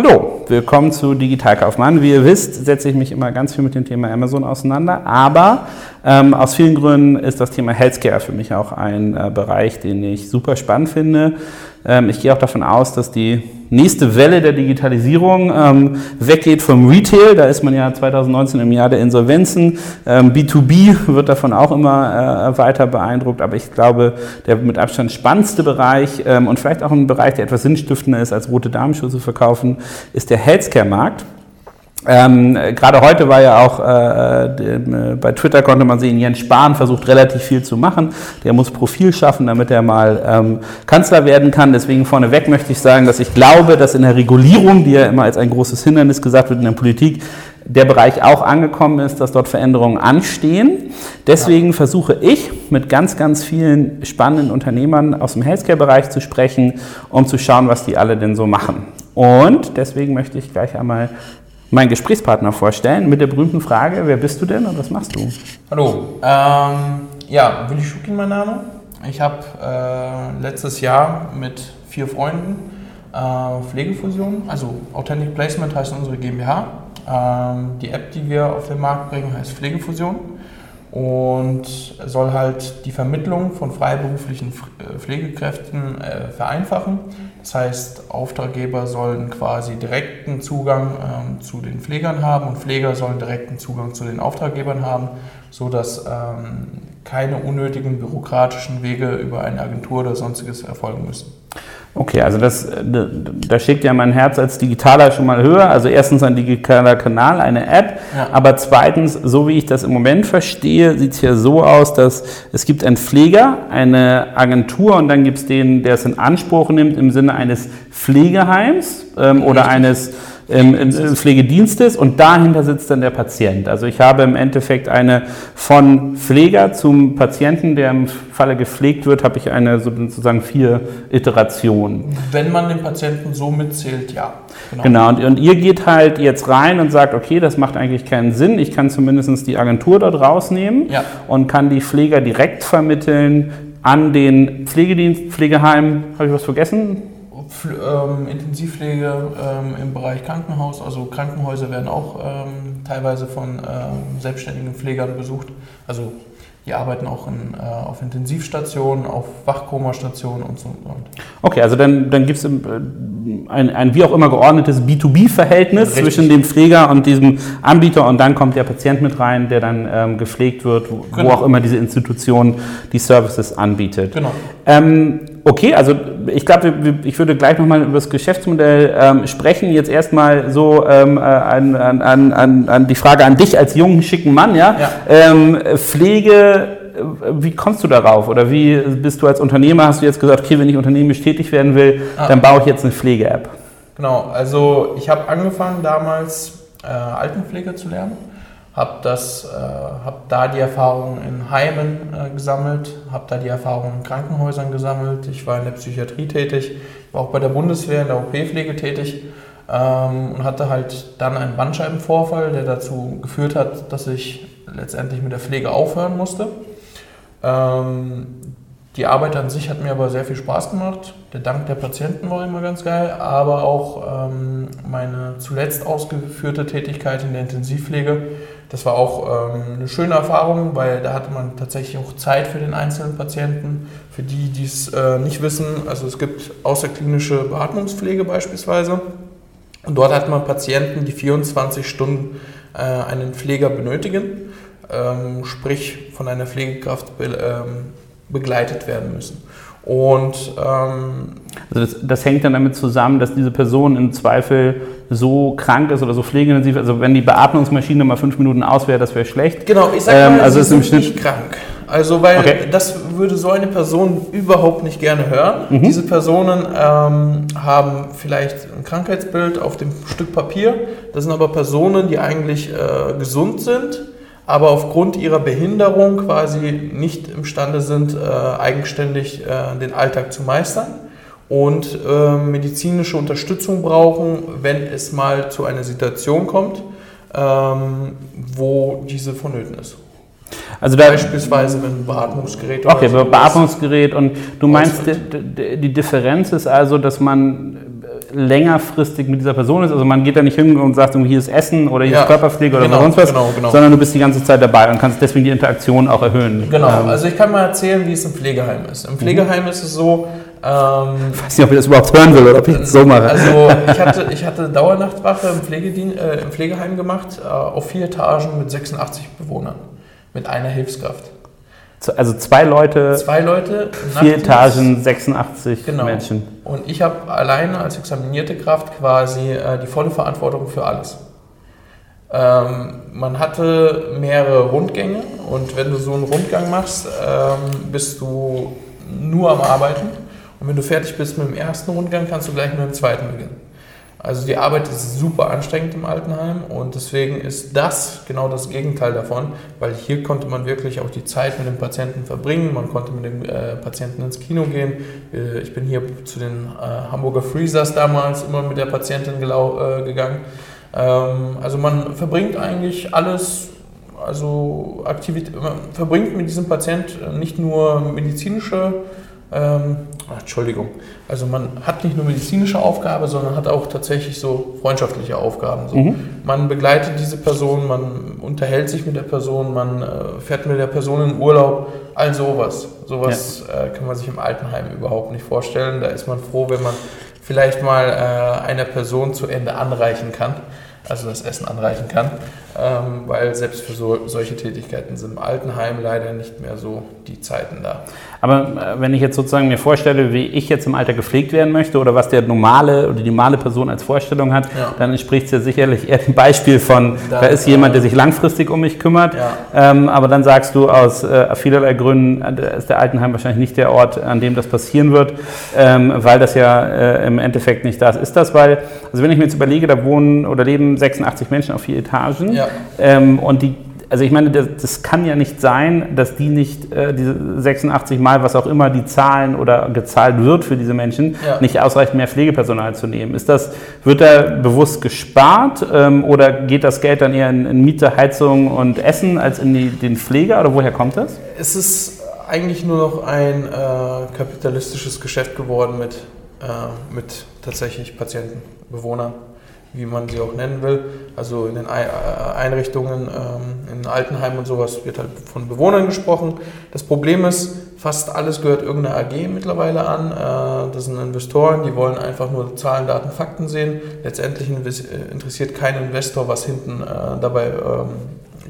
Hallo, willkommen zu Digitalkaufmann. Wie ihr wisst, setze ich mich immer ganz viel mit dem Thema Amazon auseinander, aber ähm, aus vielen Gründen ist das Thema Healthcare für mich auch ein äh, Bereich, den ich super spannend finde. Ähm, ich gehe auch davon aus, dass die nächste Welle der Digitalisierung ähm, weggeht vom Retail. Da ist man ja 2019 im Jahr der Insolvenzen. Ähm, B2B wird davon auch immer äh, weiter beeindruckt. Aber ich glaube, der mit Abstand spannendste Bereich ähm, und vielleicht auch ein Bereich, der etwas sinnstiftender ist, als rote Damenschuhe zu verkaufen, ist der Healthcare-Markt. Ähm, Gerade heute war ja auch äh, äh, bei Twitter konnte man sehen, Jens Spahn versucht relativ viel zu machen. Der muss Profil schaffen, damit er mal ähm, Kanzler werden kann. Deswegen vorneweg möchte ich sagen, dass ich glaube, dass in der Regulierung, die ja immer als ein großes Hindernis gesagt wird in der Politik, der Bereich auch angekommen ist, dass dort Veränderungen anstehen. Deswegen ja. versuche ich mit ganz, ganz vielen spannenden Unternehmern aus dem Healthcare-Bereich zu sprechen, um zu schauen, was die alle denn so machen. Und deswegen möchte ich gleich einmal meinen Gesprächspartner vorstellen mit der berühmten Frage, wer bist du denn und was machst du? Hallo, ähm, ja, Willi Schukin mein Name. Ich habe äh, letztes Jahr mit vier Freunden äh, Pflegefusion, also Authentic Placement heißt unsere GmbH. Ähm, die App, die wir auf den Markt bringen, heißt Pflegefusion und soll halt die Vermittlung von freiberuflichen äh, Pflegekräften äh, vereinfachen. Das heißt, Auftraggeber sollen quasi direkten Zugang ähm, zu den Pflegern haben und Pfleger sollen direkten Zugang zu den Auftraggebern haben, sodass ähm, keine unnötigen bürokratischen Wege über eine Agentur oder sonstiges erfolgen müssen. Okay, also das, äh, da schickt ja mein Herz als Digitaler schon mal höher. Also erstens ein digitaler Kanal, eine App, ja. aber zweitens, so wie ich das im Moment verstehe, sieht es ja so aus, dass es gibt einen Pfleger, eine Agentur und dann gibt es den, der es in Anspruch nimmt im Sinne eines Pflegeheims ähm, oder eines Pflegedienstes und dahinter sitzt dann der Patient. Also ich habe im Endeffekt eine von Pfleger zum Patienten, der im Falle gepflegt wird, habe ich eine sozusagen vier Iterationen. Wenn man den Patienten so mitzählt, ja. Genau, genau. Und, und, ihr geht halt jetzt rein und sagt, okay, das macht eigentlich keinen Sinn. Ich kann zumindest die Agentur dort rausnehmen ja. und kann die Pfleger direkt vermitteln an den Pflegedienst, Pflegeheim. Habe ich was vergessen? Ähm, Intensivpflege ähm, im Bereich Krankenhaus. Also Krankenhäuser werden auch ähm, teilweise von ähm, selbstständigen Pflegern besucht. Also die arbeiten auch in, äh, auf Intensivstationen, auf Wachkomastationen und so. Und. Okay, also dann, dann gibt es äh, ein, ein wie auch immer geordnetes B2B-Verhältnis zwischen dem Pfleger und diesem Anbieter und dann kommt der Patient mit rein, der dann ähm, gepflegt wird, wo, genau. wo, auch immer diese Institution die Services anbietet. Genau. Ähm, okay, also ich glaube, ich würde gleich nochmal über das Geschäftsmodell ähm, sprechen. Jetzt erstmal so ähm, äh, an, an, an, an, die Frage an dich als jungen, schicken Mann. Ja? ja. Ähm, Pflege, wie kommst du darauf? Oder wie bist du als Unternehmer, hast du jetzt gesagt, okay, wenn ich unternehmerisch tätig werden will, ah. dann baue ich jetzt eine Pflege-App? Genau, also ich habe angefangen damals äh, Altenpflege zu lernen habe äh, hab da die Erfahrungen in Heimen äh, gesammelt, habe da die Erfahrungen in Krankenhäusern gesammelt. Ich war in der Psychiatrie tätig, war auch bei der Bundeswehr in der OP-Pflege tätig ähm, und hatte halt dann einen Bandscheibenvorfall, der dazu geführt hat, dass ich letztendlich mit der Pflege aufhören musste. Ähm, die Arbeit an sich hat mir aber sehr viel Spaß gemacht. Der Dank der Patienten war immer ganz geil, aber auch ähm, meine zuletzt ausgeführte Tätigkeit in der Intensivpflege das war auch ähm, eine schöne Erfahrung, weil da hatte man tatsächlich auch Zeit für den einzelnen Patienten. Für die, die es äh, nicht wissen, also es gibt außerklinische Beatmungspflege beispielsweise. Und dort hat man Patienten, die 24 Stunden äh, einen Pfleger benötigen, ähm, sprich von einer Pflegekraft be ähm, begleitet werden müssen. Und ähm, also das, das, hängt dann damit zusammen, dass diese Person im Zweifel so krank ist oder so pflegeintensiv, also wenn die Beatmungsmaschine mal fünf Minuten aus wäre, das wäre schlecht. Genau, ich sage mal, ähm, also sie sind nicht krank. Also weil okay. das würde so eine Person überhaupt nicht gerne hören. Mhm. Diese Personen ähm, haben vielleicht ein Krankheitsbild auf dem Stück Papier. Das sind aber Personen, die eigentlich äh, gesund sind aber aufgrund ihrer Behinderung quasi nicht imstande sind, äh, eigenständig äh, den Alltag zu meistern und äh, medizinische Unterstützung brauchen, wenn es mal zu einer Situation kommt, ähm, wo diese vonnöten ist. Also da, Beispielsweise wenn ein Beatmungsgerät Okay, so Beatmungsgerät und du meinst, die, die Differenz ist also, dass man längerfristig mit dieser Person ist. Also man geht da nicht hin und sagt, hier ist Essen oder hier Ja, ist Körperpflege oder genau, sonst was, genau, genau. sondern du bist die ganze Zeit dabei und kannst deswegen die Interaktion auch erhöhen. Genau, Ähm, also ich kann mal erzählen, wie es im Pflegeheim ist. Im Pflegeheim ist es so, ähm, ich weiß nicht, ob ich das überhaupt hören will oder ob ich das so mache. also ich hatte, ich hatte Dauernachtwache im, Pflegedien, äh, im Pflegeheim gemacht, äh, auf vier Etagen mit 86 Bewohnern, mit einer Hilfskraft. also zwei Leute, Zwei Leute, vier Nachtdienst. Etagen, 86 Genau. Menschen. Und ich habe alleine als examinierte Kraft quasi äh, die volle Verantwortung für alles. Ähm, man hatte mehrere Rundgänge und wenn du so einen Rundgang machst, ähm, bist du nur am Arbeiten. Und wenn du fertig bist mit dem ersten Rundgang, kannst du gleich mit dem zweiten beginnen. Also die Arbeit ist super anstrengend im Altenheim und deswegen ist das genau das Gegenteil davon, weil hier konnte man wirklich auch die Zeit mit dem Patienten verbringen, man konnte mit dem äh, Patienten ins Kino gehen. Äh, ich bin hier zu den äh, Hamburger Freezers damals immer mit der Patientin äh, gegangen. Ähm, also man verbringt eigentlich alles, also Aktivität, man verbringt mit diesem Patient nicht nur medizinische ähm, ach, Entschuldigung. Also man hat nicht nur medizinische Aufgabe, sondern hat auch tatsächlich so freundschaftliche Aufgaben. So. Mhm. Man begleitet diese Person, man unterhält sich mit der Person, man äh, fährt mit der Person in Urlaub, all sowas. Sowas äh, kann man sich im Altenheim überhaupt nicht vorstellen. Da ist man froh, wenn man vielleicht mal äh, einer Person zu Ende anreichen kann, also das Essen anreichen kann, ähm, weil selbst für so, solche Tätigkeiten sind im Altenheim leider nicht mehr so die Zeiten da. Aber äh, wenn ich jetzt sozusagen mir vorstelle, wie ich jetzt im Alter gepflegt werden möchte oder was der normale oder die normale Person als Vorstellung hat, Ja. dann entspricht es ja sicherlich eher dem Beispiel von, da, Da- ist jemand, der sich langfristig um mich kümmert. Ja. Ähm, aber dann sagst du aus äh, vielerlei Gründen, äh, ist der Altenheim wahrscheinlich nicht der Ort, an dem das passieren wird, ähm, weil das ja äh, im Endeffekt nicht das ist. Das, weil, also wenn ich mir jetzt überlege, da wohnen oder leben 86 Menschen auf vier Etagen Ja. Ähm, und die also ich meine, das, das kann ja nicht sein, dass die nicht äh, diese 86 Mal, was auch immer, die zahlen oder gezahlt wird für diese Menschen, Ja. nicht ausreichend mehr Pflegepersonal zu nehmen. Ist das, wird da bewusst gespart ähm, oder geht das Geld dann eher in, in Miete, Heizung und Essen als in die, den Pfleger oder woher kommt das? Es ist eigentlich nur noch ein äh, kapitalistisches Geschäft geworden mit, äh, mit tatsächlich Patienten, Bewohnern, wie man sie auch nennen will. Also in den äh, Einrichtungen, ähm, in Altenheimen und sowas wird halt von Bewohnern gesprochen. Das Problem ist, fast alles gehört irgendeiner AG mittlerweile an. Äh, das sind Investoren, die wollen einfach nur Zahlen, Daten, Fakten sehen. Letztendlich äh, interessiert kein Investor, was hinten dabei ähm,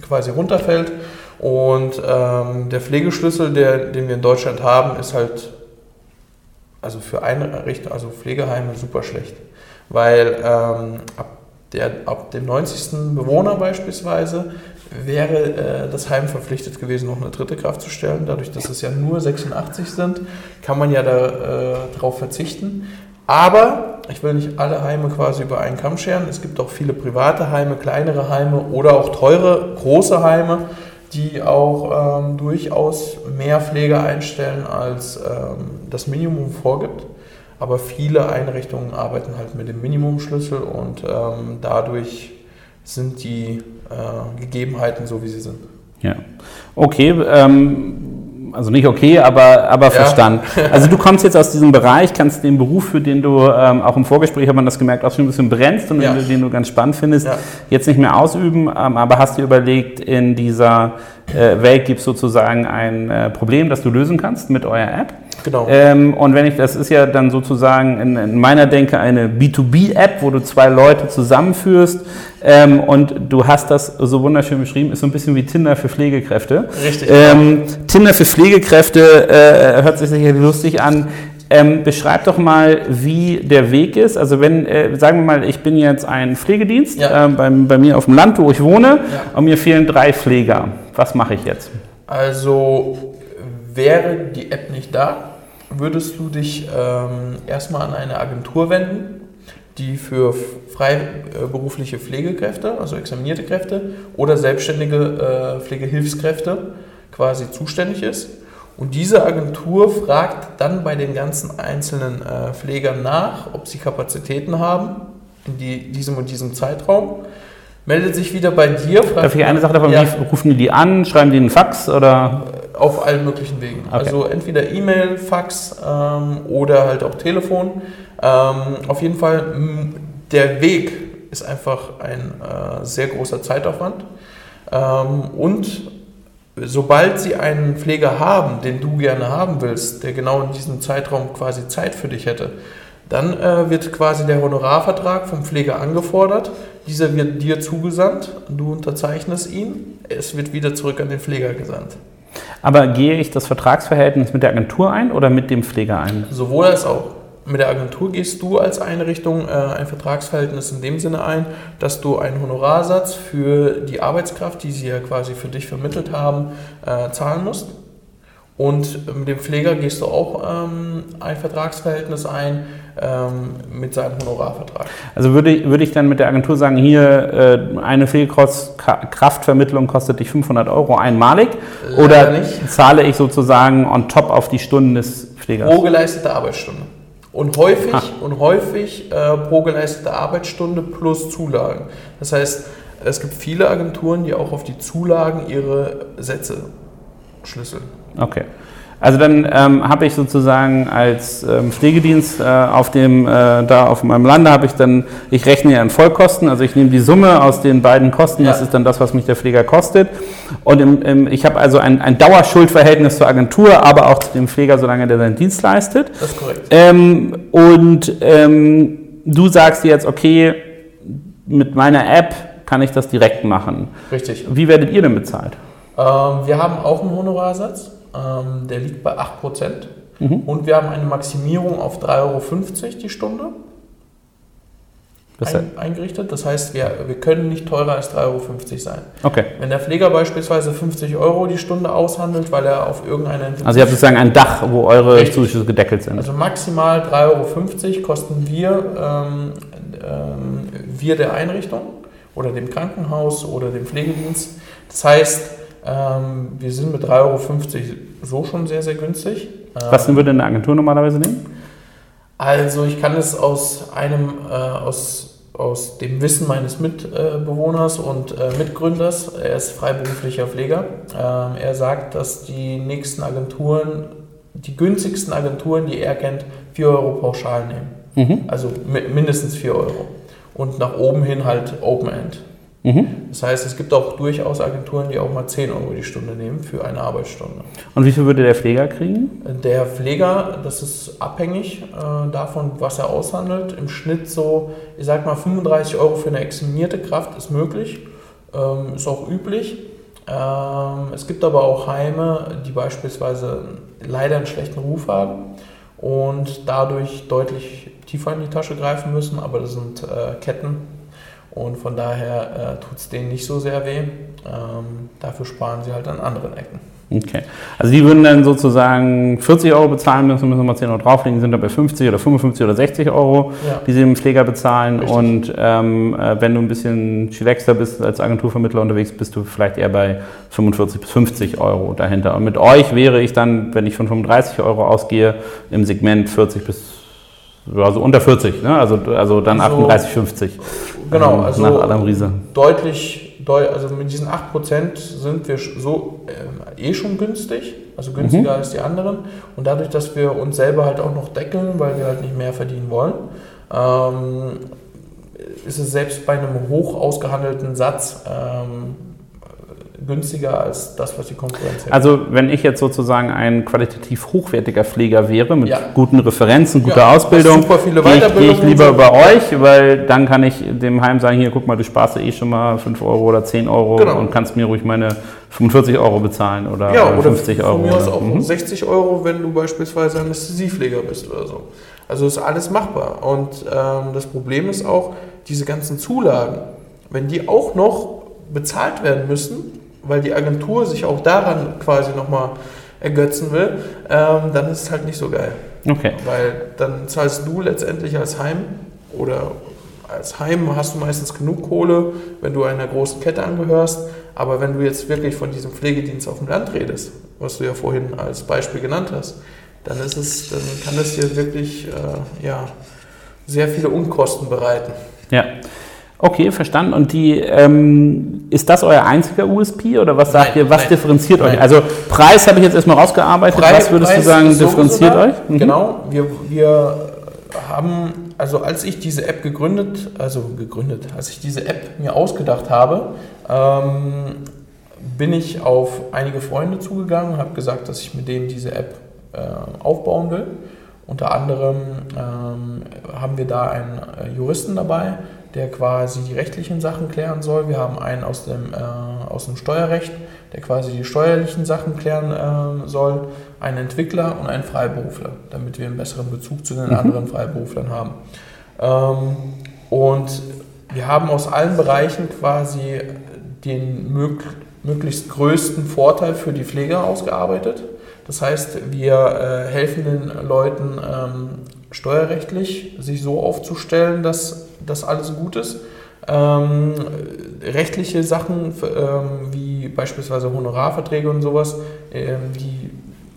quasi runterfällt. Und ähm, der Pflegeschlüssel, der, den wir in Deutschland haben, ist halt also für Einrichtungen, also Pflegeheime super schlecht. Weil ähm, ab, der, ab dem 90. Bewohner beispielsweise wäre äh, das Heim verpflichtet gewesen, noch eine dritte Kraft zu stellen. Dadurch, dass es ja nur 86 sind, kann man ja darauf äh, verzichten. Aber ich will nicht alle Heime quasi über einen Kamm scheren. Es gibt auch viele private Heime, kleinere Heime oder auch teure, große Heime, die auch ähm, durchaus mehr Pflege einstellen, als ähm, das Minimum vorgibt. Aber viele Einrichtungen arbeiten halt mit dem Minimumschlüssel und ähm, dadurch sind die äh, Gegebenheiten so, wie sie sind. Ja. Okay, ähm, also nicht okay, aber, aber verstanden. Also du kommst jetzt aus diesem Bereich, kannst den Beruf, für den du ähm, auch im Vorgespräch hat man das gemerkt, auch schon ein bisschen brennst und Ja. den, du- den du ganz spannend findest, Ja. jetzt nicht mehr ausüben, ähm, aber hast dir überlegt, in dieser äh, Welt gibt es sozusagen ein äh, Problem, das du lösen kannst mit eurer App. Genau. Ähm, und wenn ich, das ist ja dann sozusagen in, in meiner Denke eine B2B-App, wo du zwei Leute zusammenführst ähm, und du hast das so wunderschön beschrieben, ist so ein bisschen wie Tinder für Pflegekräfte. Richtig. Ähm, Tinder für Pflegekräfte äh, hört sich sicherlich lustig an. Ähm, beschreib doch mal, wie der Weg ist. Also wenn, äh, sagen wir mal, ich bin jetzt ein Pflegedienst Ja. ähm, beim, bei mir auf dem Land, wo ich wohne, Ja. und mir fehlen drei Pfleger. Was mache ich jetzt? Also wäre die App nicht da, würdest du dich ähm, erstmal an eine Agentur wenden, die für freiberufliche Pflegekräfte, also examinierte Kräfte oder selbstständige äh, Pflegehilfskräfte quasi zuständig ist. Und diese Agentur fragt dann bei den ganzen einzelnen äh, Pflegern nach, ob sie Kapazitäten haben in die, diesem und diesem Zeitraum. meldet sich wieder bei dir. Darf ich eine Sache davon, ja. rufen die die an, schreiben die einen Fax oder? Auf allen möglichen Wegen. Okay. Also entweder E-Mail, Fax ähm, oder halt auch Telefon. Ähm, auf jeden Fall, der Weg ist einfach ein äh, sehr großer Zeitaufwand. Ähm, und sobald sie einen Pfleger haben, den du gerne haben willst, der genau in diesem Zeitraum quasi Zeit für dich hätte, dann äh, wird quasi der Honorarvertrag vom Pfleger angefordert. Dieser wird dir zugesandt, du unterzeichnest ihn, es wird wieder zurück an den Pfleger gesandt. Aber gehe ich das Vertragsverhältnis mit der Agentur ein oder mit dem Pfleger ein? Sowohl als auch. Mit der Agentur gehst du als Einrichtung äh, ein Vertragsverhältnis in dem Sinne ein, dass du einen Honorarsatz für die Arbeitskraft, die sie ja quasi für dich vermittelt haben, äh, zahlen musst. Und mit dem Pfleger gehst du auch ähm, ein Vertragsverhältnis ein ähm, mit seinem Honorarvertrag. Also würde, würde ich dann mit der Agentur sagen, hier äh, eine Pflegekraftvermittlung kostet dich 500 Euro einmalig Leider oder nicht. zahle ich sozusagen on top auf die Stunden des Pflegers? Pro geleistete Arbeitsstunde. Und häufig, und häufig äh, pro geleistete Arbeitsstunde plus Zulagen. Das heißt, es gibt viele Agenturen, die auch auf die Zulagen ihre Sätze schlüsseln. Okay. Also dann ähm, habe ich sozusagen als ähm, Pflegedienst äh, auf dem äh, da auf meinem Lande habe ich dann ich rechne ja in Vollkosten, also ich nehme die Summe aus den beiden Kosten, ja. das ist dann das, was mich der Pfleger kostet und im, im, ich habe also ein, ein Dauerschuldverhältnis zur Agentur, aber auch zu dem Pfleger, solange der seinen Dienst leistet. Das ist korrekt. Ähm, und ähm, du sagst jetzt okay mit meiner App kann ich das direkt machen. Richtig. Wie werdet ihr denn bezahlt? Ähm, wir haben auch einen Honorarsatz, ähm, der liegt bei 8%. Mhm. Und wir haben eine Maximierung auf 3,50 Euro die Stunde ein, eingerichtet. Das heißt, wir, wir können nicht teurer als 3,50 Euro sein. Okay. Wenn der Pfleger beispielsweise 50 Euro die Stunde aushandelt, weil er auf irgendeine... Also ihr habt sozusagen ein Dach, wo eure Richtig. Zuschüsse gedeckelt sind. Also maximal 3,50 Euro kosten wir, ähm, ähm, wir der Einrichtung oder dem Krankenhaus oder dem Pflegedienst. Das heißt, ähm, wir sind mit 3,50 Euro so schon sehr, sehr günstig. Was ähm, würde eine Agentur normalerweise nehmen? Also ich kann es aus einem, äh, aus, aus dem Wissen meines Mitbewohners und äh, Mitgründers, er ist freiberuflicher Pfleger, ähm, er sagt, dass die nächsten Agenturen, die günstigsten Agenturen, die er kennt, 4 Euro pauschal nehmen. Mhm. Also mindestens 4 Euro. Und nach oben hin halt Open End. Mhm. Das heißt, es gibt auch durchaus Agenturen, die auch mal 10 Euro die Stunde nehmen für eine Arbeitsstunde. Und wie viel würde der Pfleger kriegen? Der Pfleger, das ist abhängig äh, davon, was er aushandelt. Im Schnitt so, ich sag mal, 35 Euro für eine examinierte Kraft ist möglich, ähm, ist auch üblich. Ähm, es gibt aber auch Heime, die beispielsweise leider einen schlechten Ruf haben und dadurch deutlich tiefer in die Tasche greifen müssen, aber das sind äh, Ketten, und von daher äh, tut es denen nicht so sehr weh. Ähm, dafür sparen sie halt an anderen Ecken. Okay. Also die würden dann sozusagen 40 Euro bezahlen müssen, müssen wir mal 10 Euro drauflegen, sind dann bei 50 oder 55 oder 60 Euro, ja. die sie dem Pfleger bezahlen. Richtig. Und ähm, äh, wenn du ein bisschen chillaxter bist als Agenturvermittler unterwegs, bist du vielleicht eher bei 45 bis 50 Euro dahinter. Und mit euch wäre ich dann, wenn ich von 35 Euro ausgehe, im Segment 40 bis also unter 40, ne? also, also dann also, 38, 50. Genau, ähm, also nach Adam Riese. deutlich, deut, also mit diesen 8% sind wir so äh, eh schon günstig, also günstiger mhm. als die anderen. Und dadurch, dass wir uns selber halt auch noch deckeln, weil wir halt nicht mehr verdienen wollen, ähm, ist es selbst bei einem hoch ausgehandelten Satz ähm, günstiger als das, was die Konkurrenz hätte. Also wenn ich jetzt sozusagen ein qualitativ hochwertiger Pfleger wäre, mit ja. guten Referenzen, guter ja, Ausbildung, gehe ich, gehe ich lieber bei euch, weil dann kann ich dem Heim sagen, hier guck mal, du sparst ja eh schon mal 5 Euro oder 10 Euro genau. und kannst mir ruhig meine 45 Euro bezahlen oder, ja, oder 50 Euro. Von mir aus auch mhm. 60 Euro, wenn du beispielsweise Anästhesiepfleger bist oder so. Also ist alles machbar. Und ähm, das Problem ist auch, diese ganzen Zulagen, wenn die auch noch bezahlt werden müssen, weil die Agentur sich auch daran quasi nochmal ergötzen will, ähm, dann ist es halt nicht so geil. Okay. Weil dann zahlst du letztendlich als Heim oder als Heim hast du meistens genug Kohle, wenn du einer großen Kette angehörst. Aber wenn du jetzt wirklich von diesem Pflegedienst auf dem Land redest, was du ja vorhin als Beispiel genannt hast, dann ist es, dann kann es dir wirklich äh, ja, sehr viele Unkosten bereiten. Ja. Okay, verstanden. Und die, ähm, ist das euer einziger USP oder was sagt Nein, ihr, was nein. differenziert euch? Nein. Also Preis habe ich jetzt erstmal rausgearbeitet. Preis- was würdest Preis du sagen, differenziert euch? Mhm. Genau, wir, wir haben, also als ich diese App gegründet, also gegründet, als ich diese App mir ausgedacht habe, ähm, bin ich auf einige Freunde zugegangen, habe gesagt, dass ich mit denen diese App äh, aufbauen will. Unter anderem ähm, haben wir da einen äh, Juristen dabei, der quasi die rechtlichen Sachen klären soll. Wir haben einen aus dem, äh, aus dem Steuerrecht, der quasi die steuerlichen Sachen klären äh, soll, einen Entwickler und einen Freiberufler, damit wir einen besseren Bezug zu den Mhm. anderen Freiberuflern haben. Ähm, und wir haben aus allen Bereichen quasi den mög möglichst größten Vorteil für die Pfleger ausgearbeitet. Das heißt, wir äh, helfen den Leuten ähm, steuerrechtlich, sich so aufzustellen, dass das alles gut ist. Ähm, rechtliche Sachen ähm, wie beispielsweise Honorarverträge und sowas, ähm, die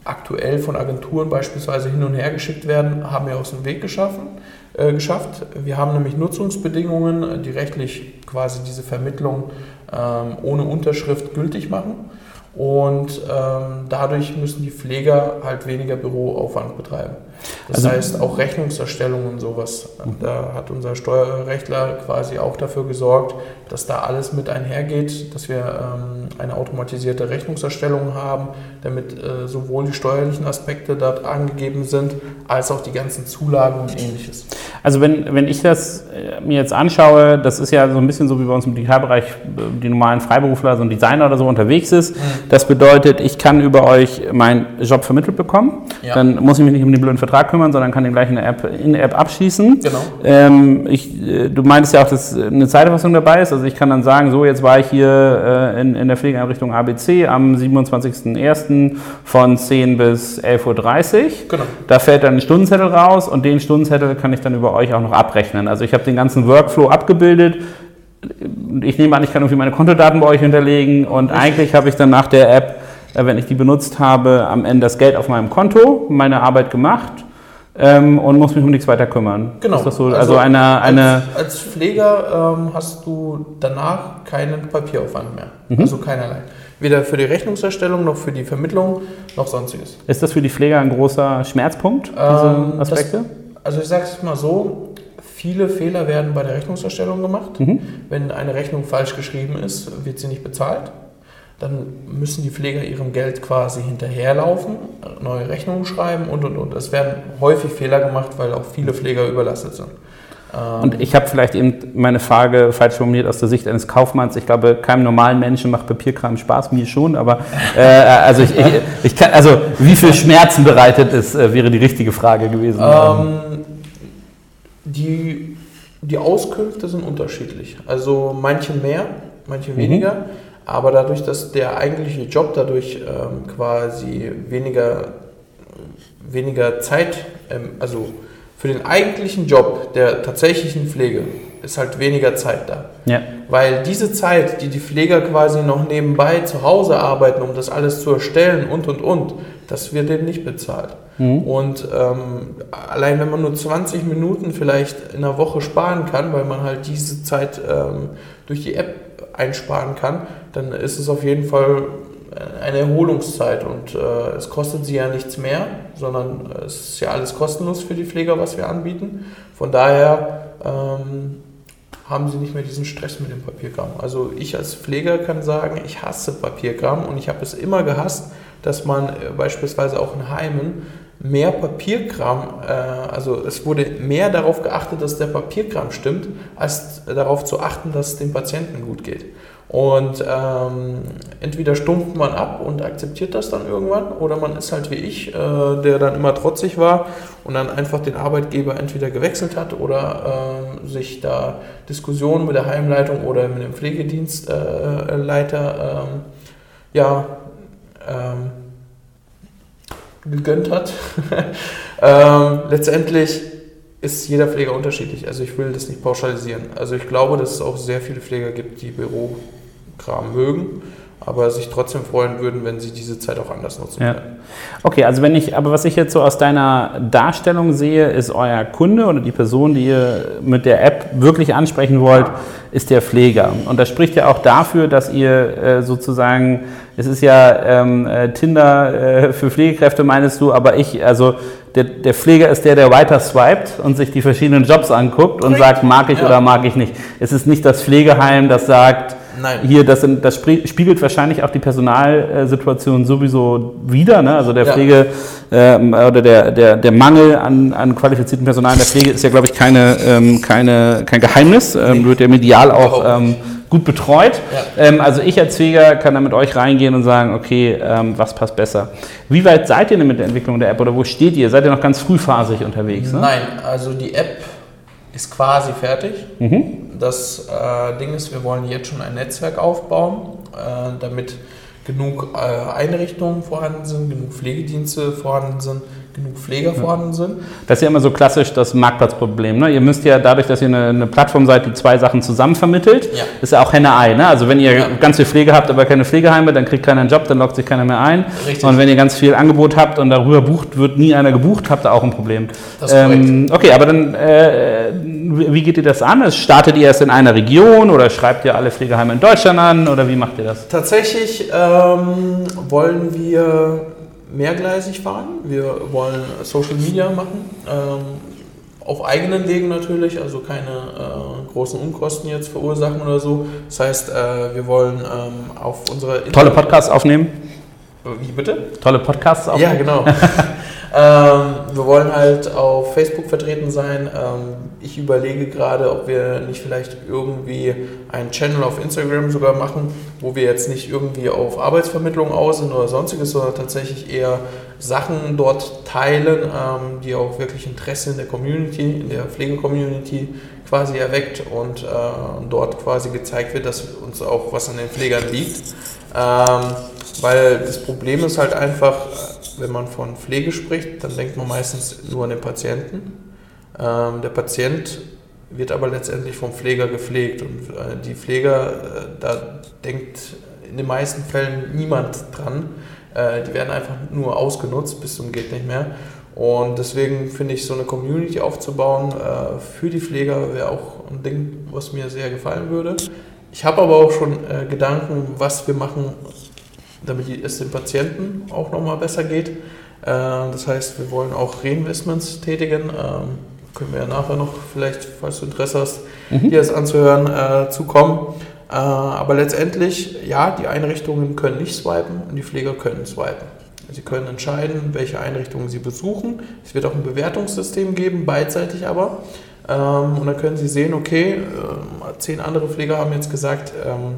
aktuell von Agenturen beispielsweise hin und her geschickt werden, haben wir aus dem Weg geschaffen, äh, geschafft. Wir haben nämlich Nutzungsbedingungen, die rechtlich quasi diese Vermittlung ähm, ohne Unterschrift gültig machen. Und ähm, dadurch müssen die Pfleger halt weniger Büroaufwand betreiben. Das Also- heißt auch Rechnungserstellung und sowas. Da hat unser Steuerrechtler quasi auch dafür gesorgt, dass da alles mit einhergeht, dass wir ähm, eine automatisierte Rechnungserstellung haben, damit äh, sowohl die steuerlichen Aspekte dort angegeben sind, als auch die ganzen Zulagen und ähnliches. Also wenn, wenn ich das äh, mir jetzt anschaue, das ist ja so ein bisschen so wie bei uns im Digitalbereich äh, die normalen Freiberufler, so ein Designer oder so unterwegs ist. Das bedeutet, ich kann über euch meinen Job vermittelt bekommen. Ja. Dann muss ich mich nicht um den blöden Vertrag kümmern, sondern kann den gleich in der App, in der App abschließen. Genau. Ähm, ich, äh, du meintest ja auch, dass eine Zeiterfassung dabei ist. Also ich kann dann sagen, so jetzt war ich hier äh, in, in der Pflegeeinrichtung ABC am 27.01. von 10 bis 11.30 Uhr. Genau. Da fällt dann ein Stundenzettel raus und den Stundenzettel kann ich dann über euch auch noch abrechnen. Also ich habe den ganzen Workflow abgebildet. Ich nehme an, ich kann irgendwie meine Kontodaten bei euch hinterlegen und eigentlich habe ich dann nach der App, wenn ich die benutzt habe, am Ende das Geld auf meinem Konto, meine Arbeit gemacht ähm, und muss mich um nichts weiter kümmern. Genau. Ist das so? Also, eine, eine als, als Pfleger ähm, hast du danach keinen Papieraufwand mehr. Mhm. Also keinerlei. Weder für die Rechnungserstellung noch für die Vermittlung noch sonstiges. ist das für die Pfleger ein großer Schmerzpunkt, diese Ähm, das- Aspekte? Also ich sage es mal so, viele Fehler werden bei der Rechnungserstellung gemacht. Mhm. Wenn eine Rechnung falsch geschrieben ist, wird sie nicht bezahlt. Dann müssen die Pfleger ihrem Geld quasi hinterherlaufen, neue Rechnungen schreiben und und und. Es werden häufig Fehler gemacht, weil auch viele Pfleger überlastet sind. Ähm, Und ich habe vielleicht eben meine Frage falsch formuliert aus der Sicht eines Kaufmanns. Ich glaube, keinem normalen Menschen macht Papierkram Spaß, mir schon, aber äh, also ich, ich, ich kann, also wie viel Schmerzen bereitet es, äh, wäre die richtige Frage gewesen. Ähm, die, die Auskünfte sind unterschiedlich. Also manche mehr, manche weniger. Aber dadurch, dass der eigentliche Job dadurch ähm, quasi weniger, weniger Zeit, ähm, also für den eigentlichen Job der tatsächlichen Pflege ist halt weniger Zeit da. ja. Weil diese Zeit, die die Pfleger quasi noch nebenbei zu Hause arbeiten, um das alles zu erstellen und und und, das wird denen nicht bezahlt. Und ähm, allein wenn man nur 20 Minuten vielleicht in der Woche sparen kann, weil man halt diese Zeit ähm, durch die App einsparen kann, dann ist es auf jeden Fall eine Erholungszeit und äh, es kostet sie ja nichts mehr, sondern es ist ja alles kostenlos für die Pfleger, was wir anbieten. Von daher ähm, haben sie nicht mehr diesen Stress mit dem Papierkram. Also ich als Pfleger kann sagen, ich hasse Papierkram und ich habe es immer gehasst, dass man äh, beispielsweise auch in Heimen mehr Papierkram, äh, also es wurde mehr darauf geachtet, dass der Papierkram stimmt, als darauf zu achten, dass es dem Patienten gut geht. Und ähm, entweder stumpft man ab und akzeptiert das dann irgendwann, oder man ist halt wie ich, äh, der dann immer trotzig war und dann einfach den Arbeitgeber entweder gewechselt hat oder ähm, sich da Diskussionen mit der Heimleitung oder mit dem Pflegedienstleiter äh, Leiter, ähm, ja, ähm, gegönnt hat. ähm, letztendlich ist jeder Pfleger unterschiedlich. Also ich will das nicht pauschalisieren. Also ich glaube, dass es auch sehr viele Pfleger gibt, die Bürokram mögen aber sich trotzdem freuen würden, wenn sie diese Zeit auch anders nutzen Ja. können. Okay, also wenn ich, aber was ich jetzt so aus deiner Darstellung sehe, ist euer Kunde oder die Person, die ihr mit der App wirklich ansprechen wollt, ist der Pfleger. Und das spricht ja auch dafür, dass ihr äh, sozusagen, es ist ja ähm, äh, Tinder äh, für Pflegekräfte, meinst du, aber ich, also der, der Pfleger ist der, der weiter swiped und sich die verschiedenen Jobs anguckt und sagt, mag ich Ja. oder mag ich nicht. Es ist nicht das Pflegeheim, das sagt, Nein. hier, das, sind, das spiegelt wahrscheinlich auch die Personalsituation sowieso wider. Ne? Also der Ja. Pflege ähm, oder der, der, der Mangel an, an qualifiziertem Personal in der Pflege ist ja, glaube ich, keine, ähm, keine, kein Geheimnis. Ähm, wird ja medial auch ähm, gut betreut. Ja. Ähm, also ich als Pfleger kann da mit euch reingehen und sagen, okay, ähm, was passt besser. Wie weit seid ihr denn mit der Entwicklung der App oder wo steht ihr? Seid ihr noch ganz frühphasig unterwegs? Ne? Nein, also die App ist quasi fertig. Mhm. Das äh, Ding ist, wir wollen jetzt schon ein Netzwerk aufbauen, äh, damit genug äh, Einrichtungen vorhanden sind, genug Pflegedienste vorhanden sind, genug Pfleger vorhanden sind. Das ist ja immer so klassisch das Marktplatzproblem. Ne? Ihr müsst ja dadurch, dass ihr eine, eine Plattform seid, die zwei Sachen zusammen vermittelt, Ja. ist ja auch Henne-Ei. Ne? Also wenn ihr Ja. ganz viel Pflege habt, aber keine Pflegeheime, dann kriegt keiner einen Job, dann lockt sich keiner mehr ein. Richtig. Und wenn ihr ganz viel Angebot habt und darüber bucht, wird nie einer gebucht, habt ihr auch ein Problem. Das ist ähm, okay, aber dann, äh, wie geht ihr das an? Startet ihr erst in einer Region oder schreibt ihr alle Pflegeheime in Deutschland an oder wie macht ihr das? Tatsächlich ähm, wollen wir mehrgleisig fahren. Wir wollen Social Media machen. Ähm, auf eigenen Wegen natürlich, also keine äh, großen Unkosten jetzt verursachen oder so. Das heißt, äh, wir wollen ähm, auf unsere Tolle Podcasts aufnehmen? Wie bitte? Tolle Podcasts aufnehmen? Ja, genau. ähm, wir wollen halt auf Facebook vertreten sein. Ich überlege gerade, ob wir nicht vielleicht irgendwie einen Channel auf Instagram sogar machen, wo wir jetzt nicht irgendwie auf Arbeitsvermittlung aus sind oder sonstiges, sondern tatsächlich eher Sachen dort teilen, ähm, die auch wirklich Interesse in der Community, in der Pflegecommunity quasi erweckt und äh, dort quasi gezeigt wird, dass uns auch was an den Pflegern liegt. Ähm, weil das Problem ist halt einfach, äh, wenn man von Pflege spricht, dann denkt man meistens nur an den Patienten. Ähm, der Patient wird aber letztendlich vom Pfleger gepflegt und äh, die Pfleger, äh, da denkt in den meisten Fällen niemand dran. Äh, die werden einfach nur ausgenutzt bis zum geht nicht mehr. Und deswegen finde ich, so eine Community aufzubauen für die Pfleger wäre auch ein Ding, was mir sehr gefallen würde. Ich habe aber auch schon Gedanken, was wir machen, damit es den Patienten auch nochmal besser geht. Das heißt, wir wollen auch Reinvestments tätigen. Können wir ja nachher noch vielleicht, falls du Interesse hast, dir das anzuhören, äh, zukommen. Äh, aber letztendlich, ja, die Einrichtungen können nicht swipen und die Pfleger können swipen. Sie können entscheiden, welche Einrichtungen sie besuchen. Es wird auch ein Bewertungssystem geben, beidseitig aber. Ähm, und dann können Sie sehen, okay, ähm, zehn andere Pfleger haben jetzt gesagt, ähm,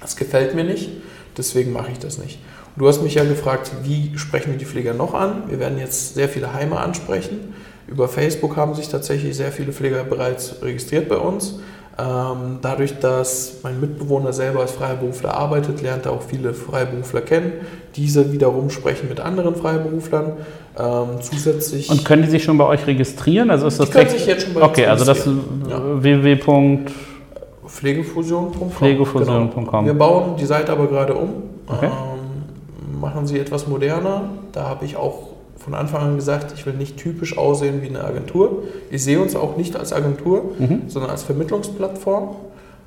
das gefällt mir nicht, deswegen mache ich das nicht. Und du hast mich ja gefragt, wie sprechen wir die Pfleger noch an? Wir werden jetzt sehr viele Heime ansprechen. Über Facebook haben sich tatsächlich sehr viele Pfleger bereits registriert bei uns. Ähm, dadurch, dass mein Mitbewohner selber als Freiberufler arbeitet, lernt er auch viele Freiberufler kennen. Diese wiederum sprechen mit anderen Freiberuflern. Ähm, zusätzlich Und können die sich schon bei euch registrieren? Also ist das Die können sich jetzt schon bei uns Okay, also das registrieren. Ja. www. pflegefusion.com. Pflegefusion.com. Genau. Wir bauen die Seite aber gerade um, Okay. ähm, machen sie etwas moderner. Da habe ich auch von Anfang an gesagt, ich will nicht typisch aussehen wie eine Agentur. Ich sehe uns auch nicht als Agentur, Mhm. sondern als Vermittlungsplattform,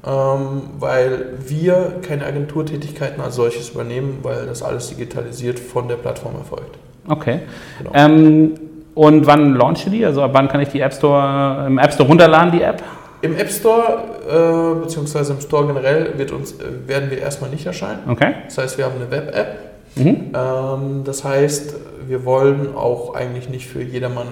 ähm, weil wir keine Agenturtätigkeiten als solches übernehmen, weil das alles digitalisiert von der Plattform erfolgt. Okay. Genau. Ähm, und wann launcht ihr die? Also ab wann kann ich die App Store, im App Store runterladen, die App? Im App Store äh, beziehungsweise im Store generell wird uns, äh, werden wir erstmal nicht erscheinen. Okay. Das heißt, wir haben eine Web-App. Mhm. Ähm, das heißt, wir wollen auch eigentlich nicht für jedermann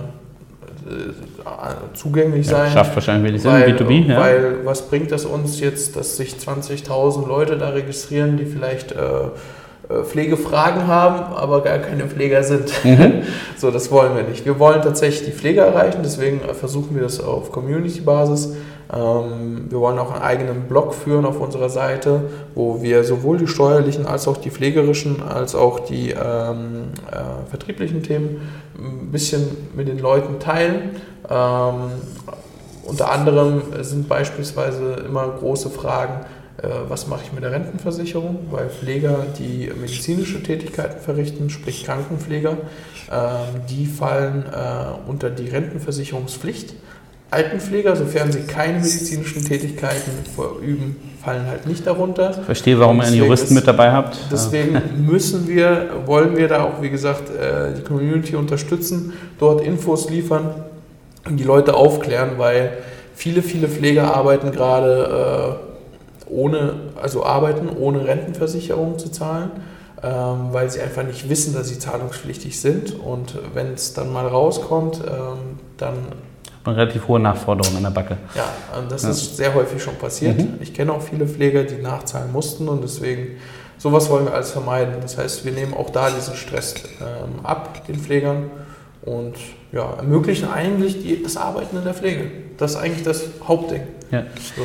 äh, zugänglich Ja, sein. schafft wahrscheinlich wenig Sinn, weil, B2B. Ja. weil was bringt das uns jetzt, dass sich 20.000 Leute da registrieren, die vielleicht äh, äh, Pflegefragen haben, aber gar keine Pfleger sind. Mhm. So, das wollen wir nicht. Wir wollen tatsächlich die Pfleger erreichen, deswegen versuchen wir das auf Community-Basis. Ähm, wir wollen auch einen eigenen Blog führen auf unserer Seite, wo wir sowohl die steuerlichen als auch die pflegerischen als auch die ähm, äh, vertrieblichen Themen ein bisschen mit den Leuten teilen. Ähm, unter anderem sind beispielsweise immer große Fragen, äh, was mache ich mit der Rentenversicherung, weil Pfleger, die medizinische Tätigkeiten verrichten, sprich Krankenpfleger, ähm, die fallen äh, unter die Rentenversicherungspflicht. Altenpfleger, sofern sie keine medizinischen Tätigkeiten verüben, fallen halt nicht darunter. Ich verstehe, warum ihr einen Juristen mit dabei habt. Deswegen müssen wir, wollen wir da auch, wie gesagt, äh, die Community unterstützen, dort Infos liefern und die Leute aufklären, weil viele, viele Pfleger arbeiten gerade äh, ohne, also arbeiten ohne Rentenversicherung zu zahlen, ähm, weil sie einfach nicht wissen, dass sie zahlungspflichtig sind. Und wenn es dann mal rauskommt, ähm, dann eine relativ hohe Nachforderung an der Backe. Ja, das ja. ist sehr häufig schon passiert. Mhm. Ich kenne auch viele Pfleger, die nachzahlen mussten und deswegen, sowas wollen wir alles vermeiden. Das heißt, wir nehmen auch da diesen Stress ähm, ab, den Pflegern und ja, ermöglichen eigentlich die, das Arbeiten in der Pflege. Das ist eigentlich das Hauptding. Ja. So.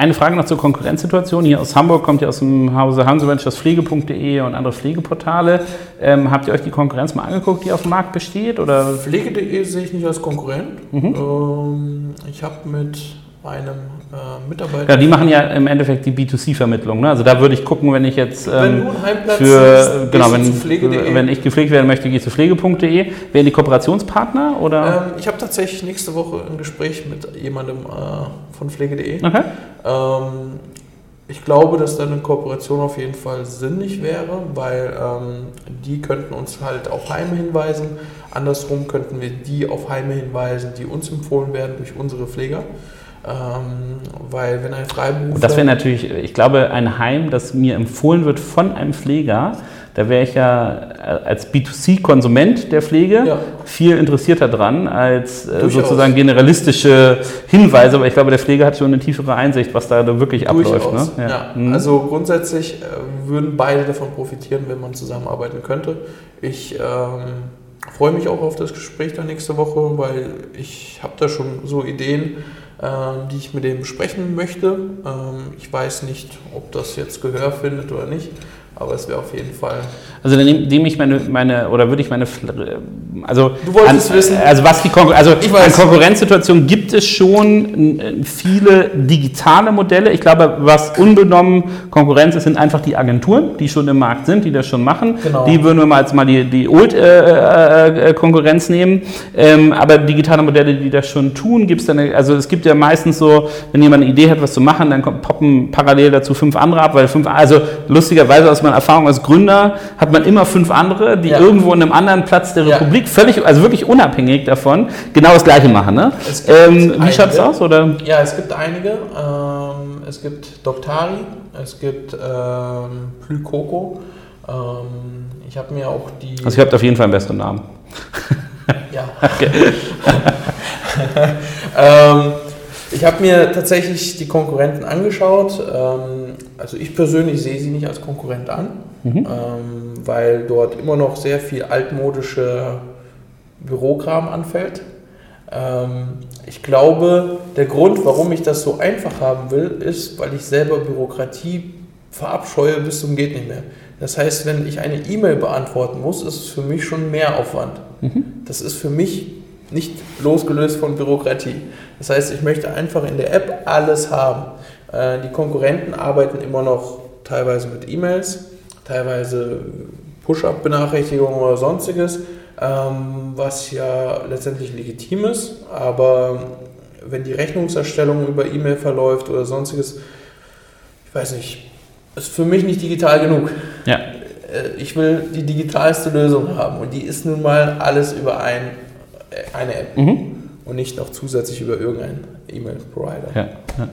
Eine Frage noch zur Konkurrenzsituation. Hier aus Hamburg kommt ihr aus dem Hause Hansemensch das Pflege.de und andere Pflegeportale. Ähm, habt ihr euch die Konkurrenz mal angeguckt, die auf dem Markt besteht? Oder? Pflege.de sehe ich nicht als Konkurrent. Mhm. Ähm, ich habe mit einem äh, Mitarbeiter. Ja, die machen ja im Endeffekt die B2C-Vermittlung. Ne? Also da würde ich gucken, wenn ich jetzt ähm, wenn du einen Heimplatz für siehst, genau, wenn, wenn ich gepflegt werden möchte, gehe ich zu pflege.de. Wären die Kooperationspartner oder? Ähm, ich habe tatsächlich nächste Woche ein Gespräch mit jemandem äh, von pflege.de. Okay. Ähm, ich glaube, dass da eine Kooperation auf jeden Fall sinnig wäre, weil ähm, die könnten uns halt auf Heime hinweisen. Andersrum könnten wir die auf Heime hinweisen, die uns empfohlen werden durch unsere Pfleger. Ähm, weil wenn ein Freiberufler... Und das wäre natürlich, ich glaube, ein Heim, das mir empfohlen wird von einem Pfleger, da wäre ich ja äh, als B2C-Konsument der Pflege ja. viel interessierter dran als äh, sozusagen generalistische Hinweise. Aber ich glaube, der Pfleger hat schon eine tiefere Einsicht, was da wirklich abläuft. Ne? Ja. ja. Mhm. Also grundsätzlich äh, würden beide davon profitieren, wenn man zusammenarbeiten könnte. Ich ähm, freue mich auch auf das Gespräch da nächste Woche, weil ich habe da schon so Ideen, die ich mit dem besprechen möchte. Ähm, ich weiß nicht, ob das jetzt Gehör findet oder nicht, aber es wäre auf jeden Fall. Also dann nehme ich meine, meine oder würde ich meine, also du wolltest an, wissen, also was die Konkur also an Konkurrenzsituationen gibt es schon viele digitale Modelle. Ich glaube, was unbenommen Konkurrenz ist, sind einfach die Agenturen, die schon im Markt sind, die das schon machen. Genau. Die würden wir mal als mal die, die Old äh, äh, Konkurrenz nehmen. Ähm, aber digitale Modelle, die das schon tun, gibt es dann, also es gibt ja meistens so, wenn jemand eine Idee hat, was zu machen, dann poppen parallel dazu fünf andere ab, weil fünf, also lustigerweise aus meiner Erfahrung als Gründer hat man immer fünf andere, die ja. irgendwo in einem anderen Platz der Republik ja. völlig, also wirklich unabhängig davon, genau das Gleiche machen. Ne? Ähm, wie schaut es aus? Oder? Ja, es gibt einige. Ähm, es gibt Doctari, es gibt ähm, Plycoco. Ähm, ich habe mir auch die. Also ihr habt auf jeden Fall einen besseren Namen. Ja. ähm, ich habe mir tatsächlich die Konkurrenten angeschaut. Ähm, also ich persönlich sehe sie nicht als Konkurrent an, mhm. Ähm, weil dort immer noch sehr viel altmodische Bürokram anfällt. Ähm, ich glaube, der Grund, warum ich das so einfach haben will, ist, weil ich selber Bürokratie verabscheue bis zum geht nicht mehr. Das heißt, wenn ich eine E-Mail beantworten muss, ist es für mich schon mehr Aufwand. Mhm. Das ist für mich nicht losgelöst von Bürokratie. Das heißt, ich möchte einfach in der App alles haben. Äh, die Konkurrenten arbeiten immer noch teilweise mit E-Mails, teilweise Push-up-Benachrichtigungen oder sonstiges, ähm, was ja letztendlich legitim ist, aber wenn die Rechnungserstellung über E-Mail verläuft oder sonstiges, ich weiß nicht, ist für mich nicht digital genug. Ja. Äh, ich will die digitalste Lösung haben und die ist nun mal alles über ein eine App mhm. und nicht noch zusätzlich über irgendeinen E-Mail-Provider. Ja, ja.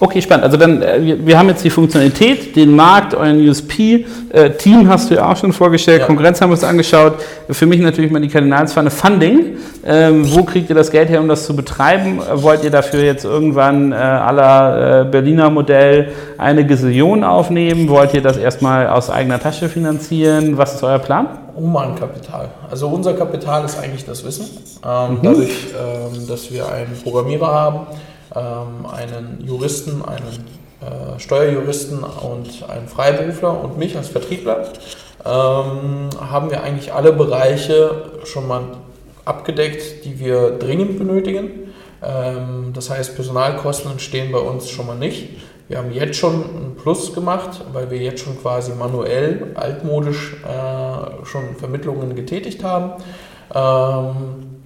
Okay, spannend. Also dann, äh, wir, wir haben jetzt die Funktionalität, den Markt, euren USP, äh, Team hast du ja auch schon vorgestellt, ja. Konkurrenz haben wir uns angeschaut. Für mich natürlich mal die Kardinalsfahne Funding. Ähm, wo kriegt ihr das Geld her, um das zu betreiben? Wollt ihr dafür jetzt irgendwann äh, aller äh, Berliner Modell eine Gazillion aufnehmen? Wollt ihr das erstmal aus eigener Tasche finanzieren? Was ist euer Plan? Humankapital. Also unser Kapital ist eigentlich das Wissen. Ähm, mhm. Dadurch, ähm, dass wir einen Programmierer haben, einen Juristen, einen äh, Steuerjuristen und einen Freiberufler und mich als Vertriebler, ähm, haben wir eigentlich alle Bereiche schon mal abgedeckt, die wir dringend benötigen. Ähm, das heißt, Personalkosten entstehen bei uns schon mal nicht. Wir haben jetzt schon einen Plus gemacht, weil wir jetzt schon quasi manuell, altmodisch äh, schon Vermittlungen getätigt haben. Ähm,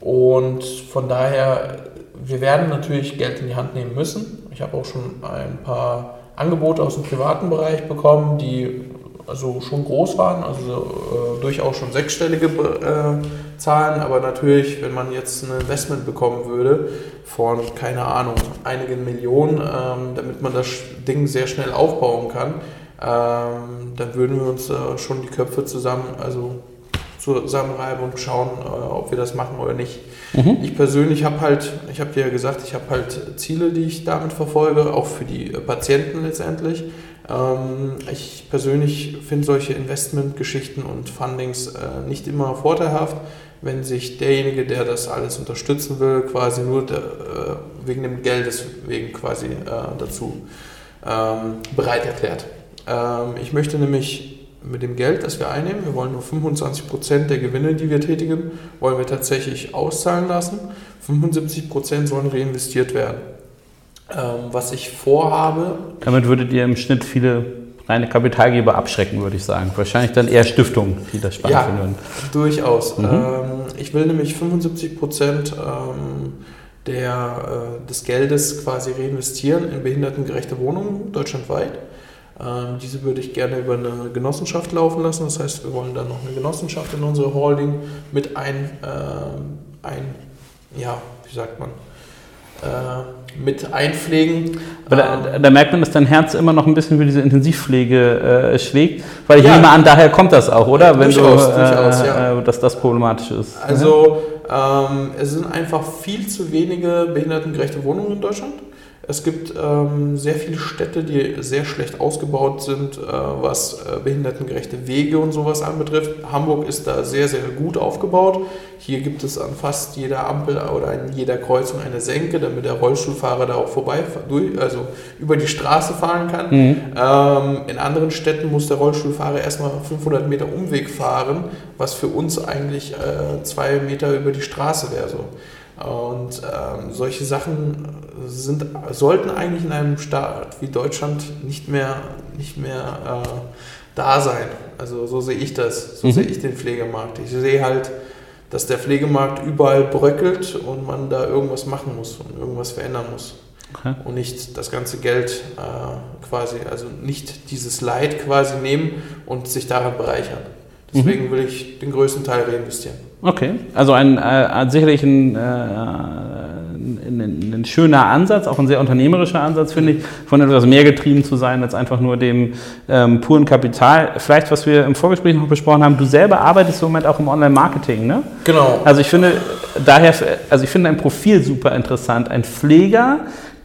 und von daher, wir werden natürlich Geld in die Hand nehmen müssen. Ich habe auch schon ein paar Angebote aus dem privaten Bereich bekommen, die also schon groß waren, also äh, durchaus schon sechsstellige äh, Zahlen, aber natürlich, wenn man jetzt ein Investment bekommen würde von, keine Ahnung, einigen Millionen, ähm, damit man das Ding sehr schnell aufbauen kann, ähm, dann würden wir uns äh, schon die Köpfe zusammen, also zusammenreiben und schauen, äh, ob wir das machen oder nicht. Mhm. Ich persönlich habe halt, ich habe dir ja gesagt, ich habe halt Ziele, die ich damit verfolge, auch für die Patienten letztendlich. Ähm, ich persönlich finde solche Investmentgeschichten und Fundings äh, nicht immer vorteilhaft, wenn sich derjenige, der das alles unterstützen will, quasi nur äh, wegen dem Geldes wegen quasi dazu ähm, bereit erklärt. Ähm, ich möchte nämlich mit dem Geld, das wir einnehmen, wir wollen nur 25 Prozent der Gewinne, die wir tätigen, wollen wir tatsächlich auszahlen lassen. 75 Prozent sollen reinvestiert werden. Ähm, was ich vorhabe. Damit würdet ihr im Schnitt viele reine Kapitalgeber abschrecken, würde ich sagen. Wahrscheinlich dann eher Stiftungen, die das spannend ja, finden. Durchaus. Mhm. Ähm, ich will nämlich 75 Prozent ähm, der, äh, des Geldes quasi reinvestieren in behindertengerechte Wohnungen deutschlandweit. Ähm, diese würde ich gerne über eine Genossenschaft laufen lassen. Das heißt, wir wollen dann noch eine Genossenschaft in unsere Holding mit ein, äh, ein ja, wie sagt man, äh, mit einpflegen. Aber da, ähm, da, merkt man, dass dein Herz immer noch ein bisschen für diese Intensivpflege äh, schlägt, weil ich ja, nehme an, daher kommt das auch, oder? Ja, Wenn durchaus, du, durchaus, ja. Äh, dass das problematisch ist. Also ähm, es sind einfach viel zu wenige behindertengerechte Wohnungen in Deutschland. Es gibt ähm, sehr viele Städte, die sehr schlecht ausgebaut sind, äh, was äh, behindertengerechte Wege und sowas anbetrifft. Hamburg ist da sehr, sehr gut aufgebaut. Hier gibt es an fast jeder Ampel oder in jeder Kreuzung eine Senke, damit der Rollstuhlfahrer da auch vorbei, durch, also über die Straße fahren kann. Mhm. Ähm, in anderen Städten muss der Rollstuhlfahrer erstmal 500 Meter Umweg fahren, was für uns eigentlich äh, zwei Meter über die Straße wäre. So. Und ähm, solche Sachen sind, sollten eigentlich in einem Staat wie Deutschland nicht mehr, nicht mehr äh, da sein. Also so sehe ich das, so mhm. sehe ich den Pflegemarkt. Ich sehe halt, dass der Pflegemarkt überall bröckelt und man da irgendwas machen muss und irgendwas verändern muss. Okay. Und nicht das ganze Geld äh, quasi, also nicht dieses Leid quasi nehmen und sich daran bereichern. Deswegen mhm. will ich den größten Teil reinvestieren. Okay, also ein, äh, sicherlich ein, äh, ein, ein, schöner Ansatz, auch ein sehr unternehmerischer Ansatz, finde ich, von etwas mehr getrieben zu sein als einfach nur dem ähm, puren Kapital. Vielleicht, was wir im Vorgespräch noch besprochen haben, du selber arbeitest im Moment auch im Online-Marketing, ne? Genau. Also ich finde daher, also ich finde dein Profil super interessant. Ein Pfleger,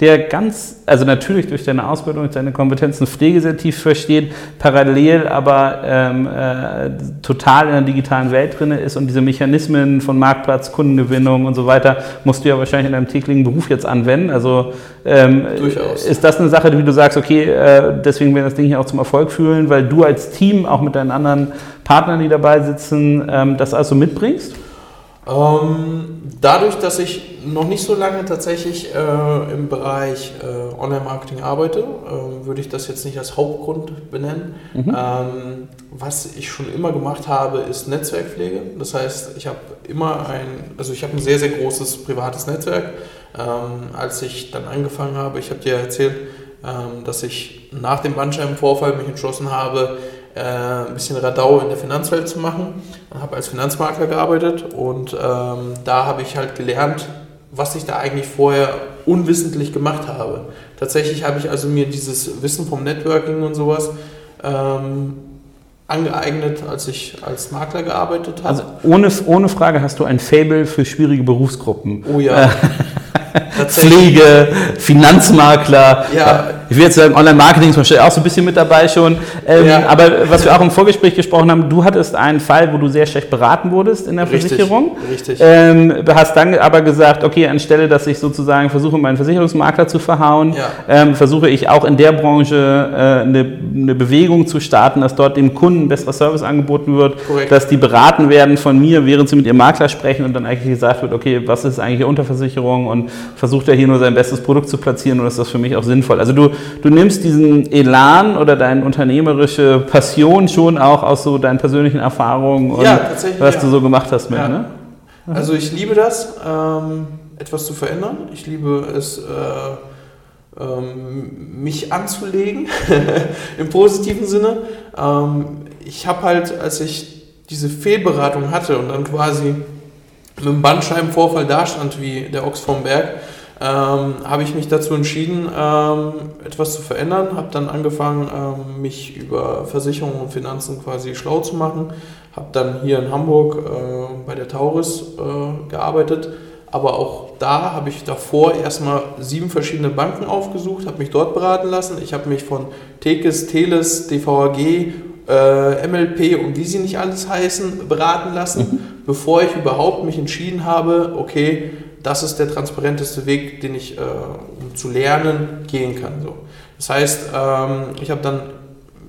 der ganz, also natürlich durch deine Ausbildung, deine Kompetenzen Pflege sehr tief versteht, parallel aber ähm, äh, total in der digitalen Welt drin ist und diese Mechanismen von Marktplatz, Kundengewinnung und so weiter musst du ja wahrscheinlich in deinem täglichen Beruf jetzt anwenden. Also ähm, Durchaus. ist das eine Sache, wie du sagst, okay, äh, deswegen werden das Ding hier auch zum Erfolg fühlen, weil du als Team auch mit deinen anderen Partnern, die dabei sitzen, ähm, das also mitbringst? Ähm, dadurch, dass ich noch nicht so lange tatsächlich äh, im Bereich äh, Online-Marketing arbeite, äh, würde ich das jetzt nicht als Hauptgrund benennen. Mhm. Ähm, was ich schon immer gemacht habe, ist Netzwerkpflege. Das heißt, ich habe immer ein, also ich habe ein sehr, sehr großes privates Netzwerk. Ähm, als ich dann angefangen habe, ich habe dir erzählt, ähm, dass ich nach dem Bandscheibenvorfall mich entschlossen habe, äh, ein bisschen Radau in der Finanzwelt zu machen. Ich habe als Finanzmakler gearbeitet und ähm, da habe ich halt gelernt, was ich da eigentlich vorher unwissentlich gemacht habe. Tatsächlich habe ich also mir dieses Wissen vom Networking und sowas ähm, angeeignet, als ich als Makler gearbeitet habe. Also ohne, ohne Frage hast du ein Fable für schwierige Berufsgruppen. Oh ja. Pflege, Finanzmakler. Ja. Ich will jetzt sagen, Online-Marketing ist wahrscheinlich auch so ein bisschen mit dabei schon. Ähm, ja. Aber was wir auch im Vorgespräch gesprochen haben, du hattest einen Fall, wo du sehr schlecht beraten wurdest in der richtig, Versicherung. Richtig. Ähm, hast dann aber gesagt, okay, anstelle, dass ich sozusagen versuche, meinen Versicherungsmakler zu verhauen, ja. ähm, versuche ich auch in der Branche äh, eine, eine, Bewegung zu starten, dass dort dem Kunden besserer Service angeboten wird, Korrekt. dass die beraten werden von mir, während sie mit ihrem Makler sprechen und dann eigentlich gesagt wird, okay, was ist eigentlich Unterversicherung und versucht er hier nur sein bestes Produkt zu platzieren und ist das für mich auch sinnvoll. Also du du nimmst diesen Elan oder deine unternehmerische Passion schon auch aus so deinen persönlichen Erfahrungen und Ja, was ja. du so gemacht hast mit, Ja. ne? Also ich liebe das, ähm, etwas zu verändern. Ich liebe es, äh, ähm, mich anzulegen, im positiven Sinne. Ähm, ich habe halt, als ich diese Fehlberatung hatte und dann quasi mit einem Bandscheibenvorfall dastand wie der Ochs vom Berg, ähm, habe ich mich dazu entschieden, ähm, etwas zu verändern. Habe dann angefangen, ähm, mich über Versicherungen und Finanzen quasi schlau zu machen. Habe dann hier in Hamburg äh, bei der Tauris äh, gearbeitet. Aber auch da habe ich davor erstmal sieben verschiedene Banken aufgesucht, habe mich dort beraten lassen. Ich habe mich von Tekes, Teles, DVAG, äh, MLP und wie sie nicht alles heißen, beraten lassen, bevor ich überhaupt mich entschieden habe, okay, das ist der transparenteste Weg, den ich, äh, um zu lernen, gehen kann. So. Das heißt, ähm, ich habe dann,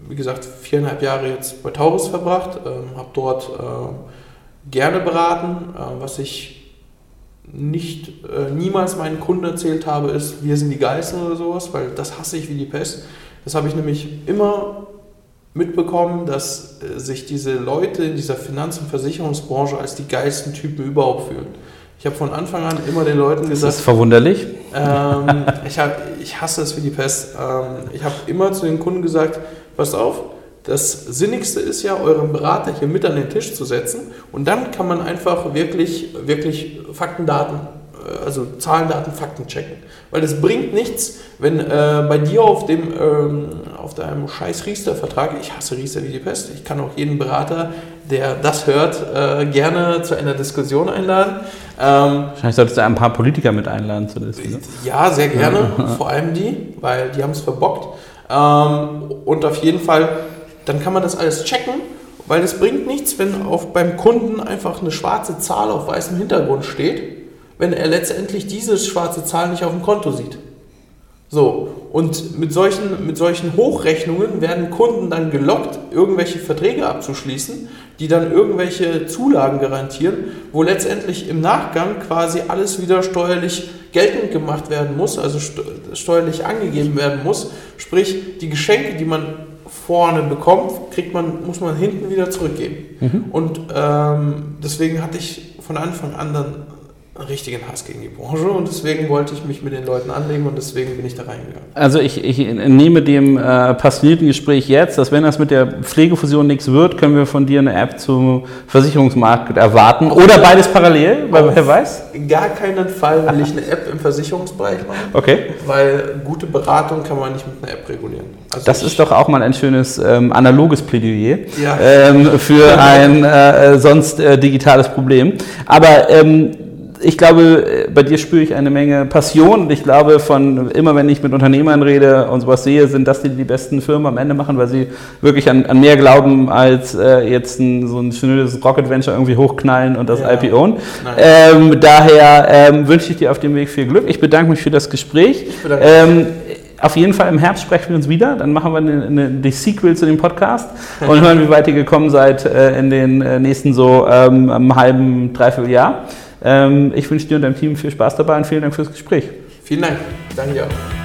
wie gesagt, viereinhalb Jahre jetzt bei Taurus verbracht, ähm, habe dort äh, gerne beraten, äh, was ich nicht äh, niemals meinen Kunden erzählt habe, ist, wir sind die Geilsten oder sowas, weil das hasse ich wie die Pest. Das habe ich nämlich immer mitbekommen, dass äh, sich diese Leute in dieser Finanz- und Versicherungsbranche als die geilsten Typen überhaupt fühlen. Ich habe von Anfang an immer den Leuten Das gesagt, ist verwunderlich. ähm, ich, hab, ich hasse es wie die Pest. Ähm, ich habe immer zu den Kunden gesagt, passt auf, das Sinnigste ist ja, euren Berater hier mit an den Tisch zu setzen und dann kann man einfach wirklich, wirklich Fakten, Daten, also Zahlen, Daten, Fakten checken. Weil es bringt nichts, wenn äh, bei dir auf dem ähm, auf deinem scheiß Riester-Vertrag, ich hasse Riester wie die Pest, ich kann auch jeden Berater, der das hört, äh, gerne zu einer Diskussion einladen. Ähm, Wahrscheinlich solltest du ein paar Politiker mit einladen zu. Ne? ja, sehr gerne. Vor allem die, weil die haben es verbockt. Ähm, und auf jeden Fall, dann kann man das alles checken, weil es bringt nichts, wenn auf, beim Kunden einfach eine schwarze Zahl auf weißem Hintergrund steht, wenn er letztendlich diese schwarze Zahl nicht auf dem Konto sieht. So, und mit solchen, mit solchen Hochrechnungen werden Kunden dann gelockt, irgendwelche Verträge abzuschließen, die dann irgendwelche Zulagen garantieren, wo letztendlich im Nachgang quasi alles wieder steuerlich geltend gemacht werden muss, also st steuerlich angegeben werden muss. Sprich, die Geschenke, die man vorne bekommt, kriegt man, muss man hinten wieder zurückgeben. Und ähm, deswegen hatte ich von Anfang an dann richtigen Hass gegen die Branche und deswegen wollte ich mich mit den Leuten anlegen und deswegen bin ich da reingegangen. Also ich, ich nehme dem äh, passionierten Gespräch jetzt, dass wenn das mit der Pflegefusion nichts wird, können wir von dir eine App zum Versicherungsmarkt erwarten. Oder beides parallel, weil wer weiß. Gar keinen Fall will ich eine App im Versicherungsbereich machen, Okay. weil gute Beratung kann man nicht mit einer App regulieren. Also Das ist doch auch mal ein schönes ähm, analoges Plädoyer Ja. ähm, für ein äh, sonst äh, digitales Problem. Aber ähm, ich glaube, bei dir spüre ich eine Menge Passion und ich glaube, von immer wenn ich mit Unternehmern rede und sowas sehe, sind das die, die besten Firmen am Ende machen, weil sie wirklich an, an mehr glauben, als äh, jetzt ein, so ein schnelles Rocket Venture irgendwie hochknallen und das Ja. IPO. Ähm, daher ähm, wünsche ich dir auf dem Weg viel Glück. Ich bedanke mich für das Gespräch. Ähm, auf jeden Fall im Herbst sprechen wir uns wieder. Dann machen wir eine, eine, die Sequel zu dem Podcast und hören, wie weit ihr gekommen seid äh, in den äh, nächsten so ähm, einem halben, dreiviertel Jahr. Ähm, ich wünsche dir und deinem Team viel Spaß dabei und vielen Dank fürs Gespräch. Vielen Dank. Danke auch.